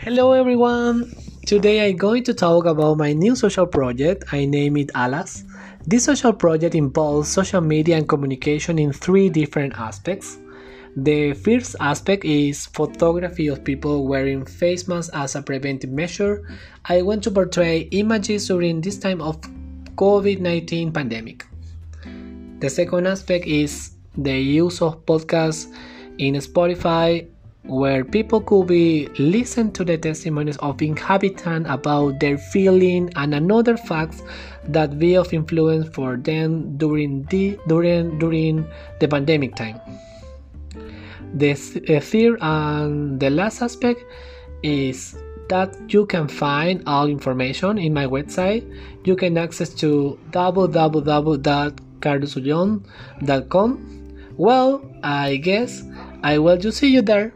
Hello everyone! Today I'm going to talk about my new social project. I name it Alas. This social project involves social media and communication in three different aspects. The first aspect is photography of people wearing face masks as a preventive measure. I want to portray images during this time of COVID-19 pandemic. The second aspect is the use of podcasts in Spotify where people could be listen to the testimonies of inhabitants about their feeling and another facts that be of influence for them during the during during the pandemic time. The third eh, and the last aspect is that you can find all information in my website. You can access to www.carlosullon.com. Well, I guess I will just see you there.